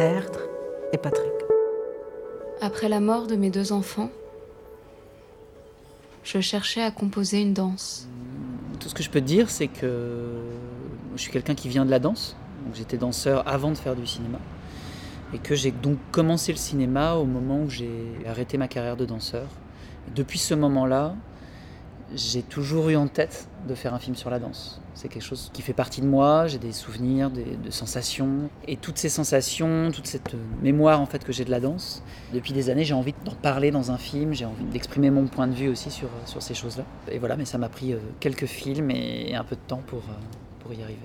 Tertre et Patrick. Après la mort de mes deux enfants, je cherchais à composer une danse. Tout ce que je peux te dire, c'est que je suis quelqu'un qui vient de la danse. J'étais danseur avant de faire du cinéma. Et que j'ai donc commencé le cinéma au moment où j'ai arrêté ma carrière de danseur. depuis ce moment-là, j'ai toujours eu en tête de faire un film sur la danse. C'est quelque chose qui fait partie de moi, j'ai des souvenirs, des, de sensations. Et toutes ces sensations, toute cette mémoire en fait que j'ai de la danse, depuis des années j'ai envie d'en parler dans un film, j'ai envie d'exprimer mon point de vue aussi sur, sur ces choses-là. Et voilà, mais ça m'a pris euh, quelques films et un peu de temps pour, euh, pour y arriver.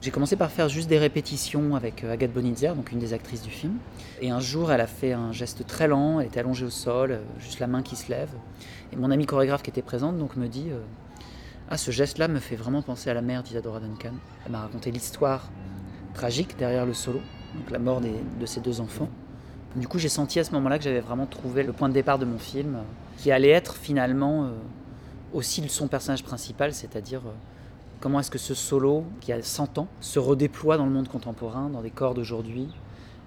J'ai commencé par faire juste des répétitions avec euh, Agathe Bonitzer, donc une des actrices du film. Et un jour, elle a fait un geste très lent, elle était allongée au sol, juste la main qui se lève. Et mon ami chorégraphe qui était présente donc me dit euh, Ah, ce geste-là me fait vraiment penser à la mère d'Isadora Duncan. Elle m'a raconté l'histoire tragique derrière le solo, donc la mort de ses deux enfants. Du coup, j'ai senti à ce moment-là que j'avais vraiment trouvé le point de départ de mon film, euh, qui allait être finalement euh, aussi son personnage principal, c'est-à-dire comment est-ce que ce solo, qui a 100 ans, se redéploie dans le monde contemporain, dans des corps d'aujourd'hui,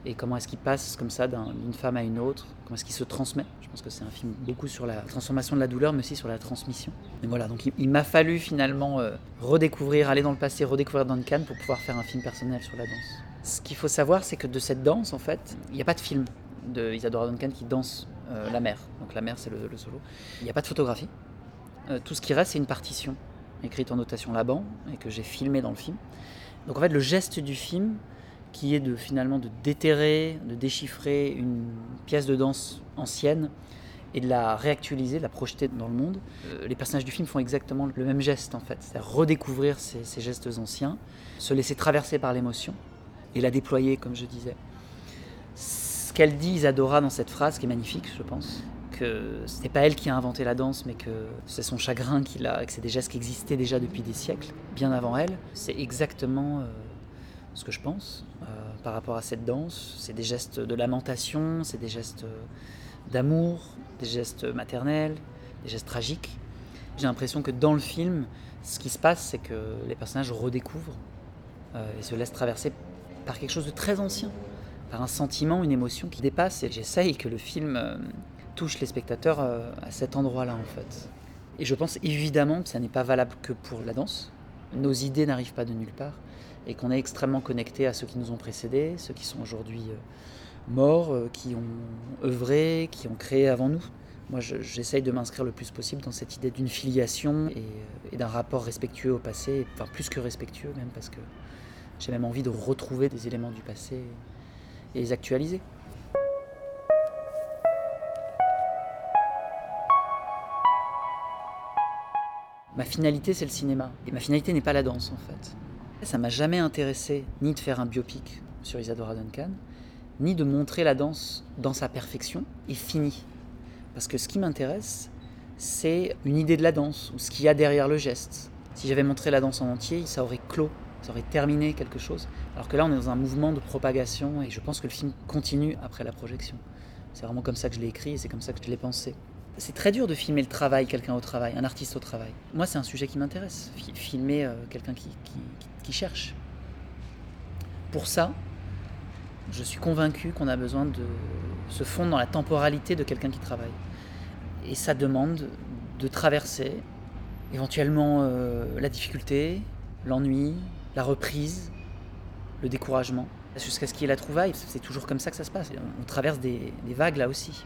et comment est-ce qu'il passe comme ça d'une femme à une autre, comment est-ce qu'il se transmet? Je pense que c'est un film beaucoup sur la transformation de la douleur, mais aussi sur la transmission. Et voilà, donc il, m'a fallu finalement euh, redécouvrir, aller dans le passé, redécouvrir Duncan pour pouvoir faire un film personnel sur la danse. Ce qu'il faut savoir, c'est que de cette danse, en fait, il n'y a pas de film de Isadora Duncan qui danse euh, la mer. Donc la mer, c'est le, solo. Il n'y a pas de photographie. Euh, tout ce qui reste, c'est une partition écrite en notation Laban et que j'ai filmée dans le film. Donc en fait, le geste du film, qui est de finalement de déterrer, de déchiffrer une pièce de danse ancienne et de la réactualiser, de la projeter dans le monde. Euh, les personnages du film font exactement le même geste en fait, c'est-à-dire redécouvrir ces, gestes anciens, se laisser traverser par l'émotion et la déployer comme je disais. Ce qu'elle dit Isadora dans cette phrase qui est magnifique je pense, que ce n'est pas elle qui a inventé la danse mais que c'est son chagrin qu'il a, que c'est des gestes qui existaient déjà depuis des siècles, bien avant elle, c'est exactement... Euh, ce que je pense euh, par rapport à cette danse. C'est des gestes de lamentation, c'est des gestes d'amour, des gestes maternels, des gestes tragiques. J'ai l'impression que dans le film, ce qui se passe, c'est que les personnages redécouvrent euh, et se laissent traverser par quelque chose de très ancien, par un sentiment, une émotion qui dépasse. Et j'essaye que le film euh, touche les spectateurs à cet endroit-là, en fait. Et je pense évidemment que ça n'est pas valable que pour la danse. Nos idées n'arrivent pas de nulle part et qu'on est extrêmement connecté à ceux qui nous ont précédés, ceux qui sont aujourd'hui euh, morts, euh, qui ont œuvré, qui ont créé avant nous. Moi, j'essaye de m'inscrire le plus possible dans cette idée d'une filiation et, et d'un rapport respectueux au passé, enfin plus que respectueux même, parce que j'ai même envie de retrouver des éléments du passé et les actualiser. Ma finalité, c'est le cinéma. Et ma finalité n'est pas la danse, en fait. Ça m'a jamais intéressé ni de faire un biopic sur Isadora Duncan, ni de montrer la danse dans sa perfection et finie. Parce que ce qui m'intéresse, c'est une idée de la danse, ou ce qu'il y a derrière le geste. Si j'avais montré la danse en entier, ça aurait clos, ça aurait terminé quelque chose. Alors que là, on est dans un mouvement de propagation, et je pense que le film continue après la projection. C'est vraiment comme ça que je l'ai écrit, et c'est comme ça que je l'ai pensé. C'est très dur de filmer le travail, quelqu'un au travail, un artiste au travail. Moi, c'est un sujet qui m'intéresse, filmer euh, quelqu'un qui, cherche. Pour ça, je suis convaincu qu'on a besoin de se fondre dans la temporalité de quelqu'un qui travaille. Et ça demande de traverser éventuellement euh, la difficulté, l'ennui, la reprise, le découragement, jusqu'à ce qu'il y ait la trouvaille. C'est toujours comme ça que ça se passe. On traverse des vagues là aussi.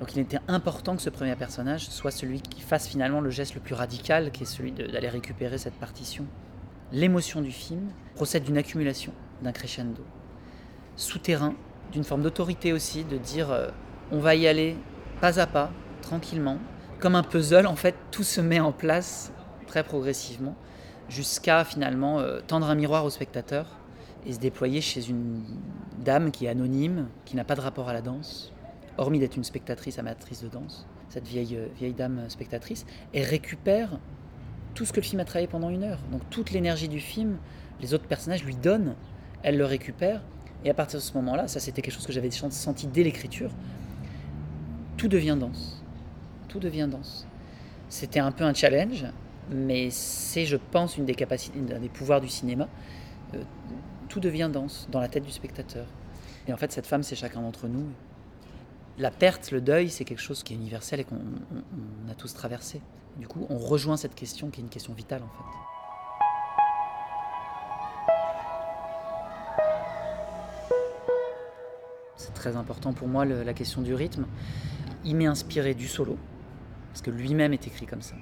Donc il était important que ce premier personnage soit celui qui fasse finalement le geste le plus radical, qui est celui d'aller récupérer cette partition l'émotion du film procède d'une accumulation, d'un crescendo. Souterrain, d'une forme d'autorité aussi, de dire euh, on va y aller pas à pas, tranquillement. Comme un puzzle, en fait, tout se met en place très progressivement, jusqu'à finalement euh, tendre un miroir au spectateur et se déployer chez une dame qui est anonyme, qui n'a pas de rapport à la danse, hormis d'être une spectatrice amatrice de danse, cette vieille, euh, vieille dame spectatrice, et récupère tout ce que le film a travaillé pendant une heure. Donc toute l'énergie du film, les autres personnages lui donnent, elle le récupère. Et à partir de ce moment-là, ça c'était quelque chose que j'avais senti dès l'écriture, tout devient danse. Tout devient danse. C'était un peu un challenge, mais c'est, je pense, une des capacités, un des pouvoirs du cinéma. Euh, tout devient danse dans la tête du spectateur. Et en fait, cette femme, c'est chacun d'entre nous. La perte, le deuil, c'est quelque chose qui est universel et qu'on on- on a tous traversé. Du coup, on rejoint cette question qui est une question vitale en fait. C'est très important pour moi la question du rythme. Il m'est inspiré du solo, parce que lui-même est écrit comme ça.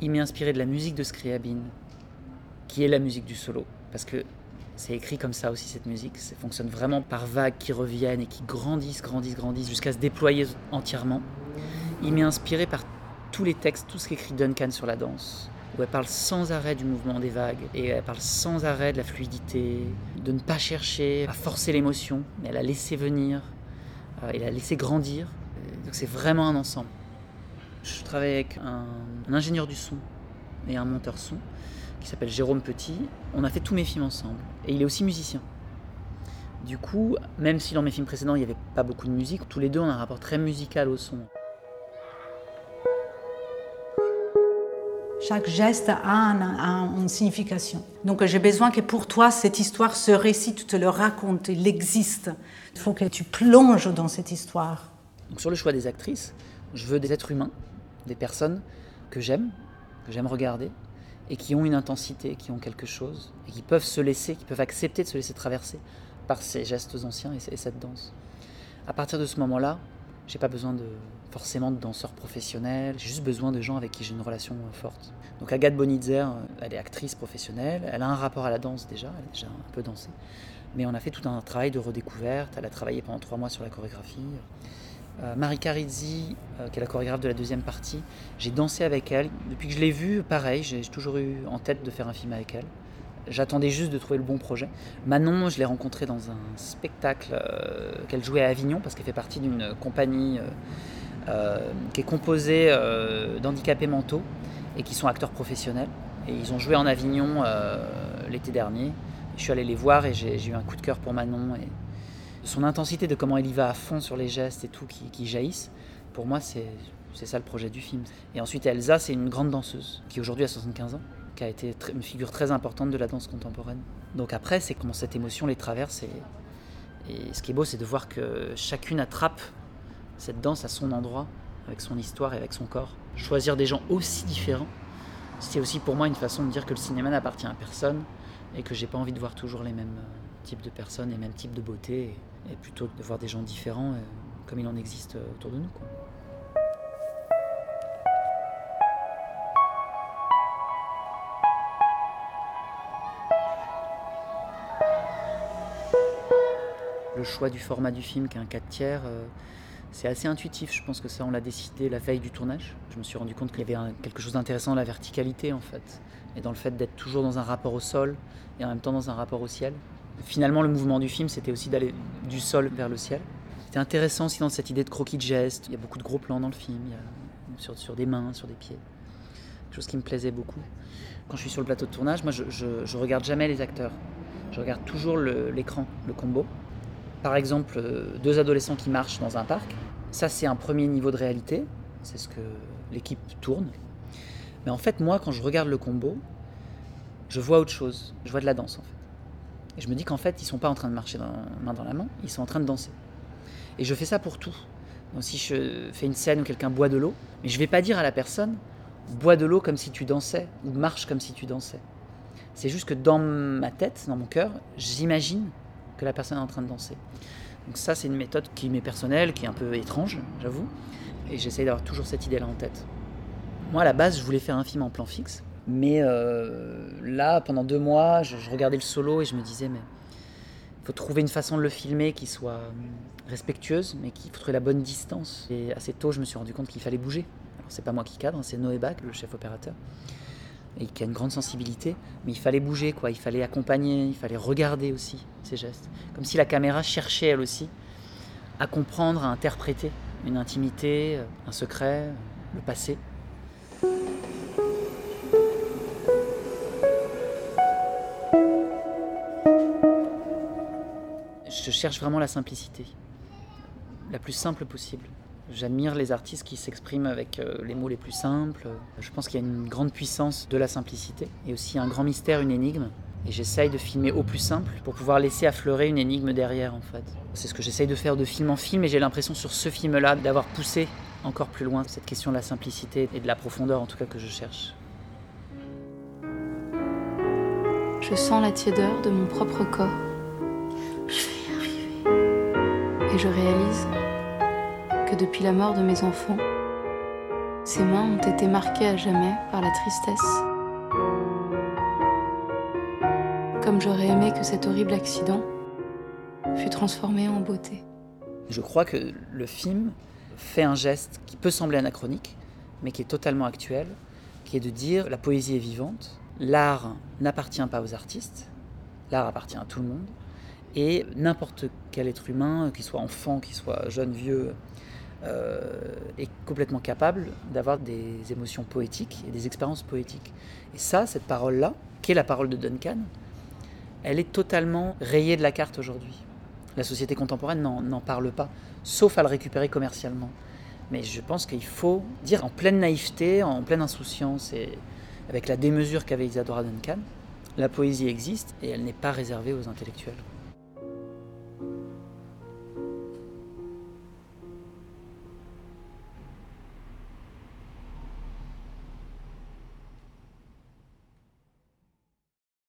Il m'est inspiré de la musique de Scriabine, qui est la musique du solo, parce que c'est écrit comme ça aussi cette musique. Ça fonctionne vraiment par vagues qui reviennent et qui grandissent, grandissent, grandissent jusqu'à se déployer entièrement. Il m'est inspiré par tous les textes, tout ce qu'écrit Duncan sur la danse, où elle parle sans arrêt du mouvement des vagues et elle parle sans arrêt de la fluidité, de ne pas chercher à forcer l'émotion, mais à la laisser venir euh, et la laisser grandir. Donc c'est vraiment un ensemble. Je travaille avec un ingénieur du son et un monteur son qui s'appelle Jérôme Petit. On a fait tous mes films ensemble et il est aussi musicien. Du coup, même si dans mes films précédents il n'y avait pas beaucoup de musique, tous les deux on a un rapport très musical au son. Chaque geste a, un- a une signification. Donc j'ai besoin que pour toi, cette histoire, ce récit, tu te le racontes, il existe. Il faut que tu plonges dans cette histoire. Donc sur le choix des actrices, je veux des êtres humains, des personnes que j'aime, que j'aime regarder, et qui ont une intensité, qui ont quelque chose, et qui peuvent se laisser, qui peuvent accepter de se laisser traverser par ces gestes anciens et, et cette danse. À partir de ce moment-là, j'ai pas besoin de forcément de danseurs professionnels, j'ai juste besoin de gens avec qui j'ai une relation euh, forte. Donc Agathe Bonitzer, euh, elle est actrice professionnelle, elle a un rapport à la danse déjà, elle a déjà un peu dansé. Mais on a fait tout un travail de redécouverte, elle a travaillé pendant trois mois sur la chorégraphie. Euh, Marika Rizzi, euh, qui est la chorégraphe de la deuxième partie, j'ai dansé avec elle. Depuis que je l'ai vue, pareil, j'ai toujours eu en tête de faire un film avec elle. J'attendais juste de trouver le bon projet. Manon, je l'ai rencontrée dans un spectacle euh, qu'elle jouait à Avignon, parce qu'elle fait partie d'une compagnie qui est composée d'handicapés mentaux et qui sont acteurs professionnels. Et ils ont joué en Avignon l'été dernier. Je suis allé les voir et j'ai eu un coup de cœur pour Manon. Son intensité de comment elle y va à fond sur les gestes et tout qui, jaillissent, pour moi, c'est ça le projet du film. Et ensuite, Elsa, c'est une grande danseuse qui aujourd'hui a 75 ans, qui a été une figure très importante de la danse contemporaine. Donc après, c'est comment cette émotion les traverse. Et, et ce qui est beau, c'est de voir que chacune attrape cette danse à son endroit, avec son histoire et avec son corps. Choisir des gens aussi différents, c'est aussi pour moi une façon de dire que le cinéma n'appartient à personne et que j'ai pas envie de voir toujours les mêmes types de personnes, les mêmes types de beauté, et, et plutôt de voir des gens différents euh, comme il en existe euh, autour de nous. Le choix du format du film, qui est un 4 tiers, euh, c'est assez intuitif. Je pense que ça, on l'a décidé la veille du tournage. Je me suis rendu compte qu'il y avait quelque chose d'intéressant dans la verticalité, en fait, et dans le fait d'être toujours dans un rapport au sol et en même temps dans un rapport au ciel. Finalement, le mouvement du film, c'était aussi d'aller du sol vers le ciel. C'était intéressant aussi dans cette idée de croquis de geste. Il y a beaucoup de gros plans dans le film, sur, des mains, sur des pieds. Quelque chose qui me plaisait beaucoup. Quand je suis sur le plateau de tournage, moi, je, je, regarde jamais les acteurs. Je regarde toujours l'écran, le, combo. Par exemple, euh, deux adolescents qui marchent dans un parc. Ça, c'est un premier niveau de réalité. C'est ce que l'équipe tourne. Mais en fait, moi, quand je regarde le combo, je vois autre chose. Je vois de la danse, en fait. Et je me dis qu'en fait, ils sont pas en train de marcher main dans la main, ils sont en train de danser. Et je fais ça pour tout. Donc si je fais une scène où quelqu'un boit de l'eau, mais je vais pas dire à la personne bois de l'eau comme si tu dansais ou marche comme si tu dansais. C'est juste que dans ma tête, dans mon cœur, j'imagine que la personne est en train de danser. Donc ça, c'est une méthode qui m'est personnelle, qui est un peu étrange, j'avoue. Et j'essaye d'avoir toujours cette idée-là en tête. Moi, à la base, je voulais faire un film en plan fixe. Mais euh, là, pendant deux mois, je, regardais le solo et je me disais, mais il faut trouver une façon de le filmer qui soit euh, respectueuse, mais qu'il faut trouver la bonne distance. Et assez tôt, je me suis rendu compte qu'il fallait bouger. Alors, c'est pas moi qui cadre, c'est Noé Bach, le chef opérateur, et qui a une grande sensibilité. Mais il fallait bouger, quoi. Il fallait accompagner, il fallait regarder aussi ces gestes. Comme si la caméra cherchait, elle aussi, à comprendre, à interpréter une intimité, un secret, le passé. Je cherche vraiment la simplicité, la plus simple possible. J'admire les artistes qui s'expriment avec euh, les mots les plus simples. Je pense qu'il y a une grande puissance de la simplicité et aussi un grand mystère, une énigme. Et j'essaye de filmer au plus simple pour pouvoir laisser affleurer une énigme derrière en fait. C'est ce que j'essaye de faire de film en film et j'ai l'impression sur ce film-là d'avoir poussé encore plus loin cette question de la simplicité et de la profondeur en tout cas que je cherche. Je sens la tiédeur de mon propre corps. Et je réalise que depuis la mort de mes enfants, ces mains ont été marquées à jamais par la tristesse. Comme j'aurais aimé que cet horrible accident fût transformé en beauté. Je crois que le film fait un geste qui peut sembler anachronique, mais qui est totalement actuel, qui est de dire la poésie est vivante, l'art n'appartient pas aux artistes, l'art appartient à tout le monde, et n'importe quel être humain, qu'il soit enfant, qu'il soit jeune, vieux, euh, est complètement capable d'avoir des émotions poétiques et des expériences poétiques. Et ça, cette parole-là, qui est la parole de Duncan, elle est totalement rayée de la carte aujourd'hui. La société contemporaine n'en parle pas, sauf à le récupérer commercialement. Mais je pense qu'il faut dire en pleine naïveté, en pleine insouciance et avec la démesure qu'avait Isadora Duncan, la poésie existe et elle n'est pas réservée aux intellectuels.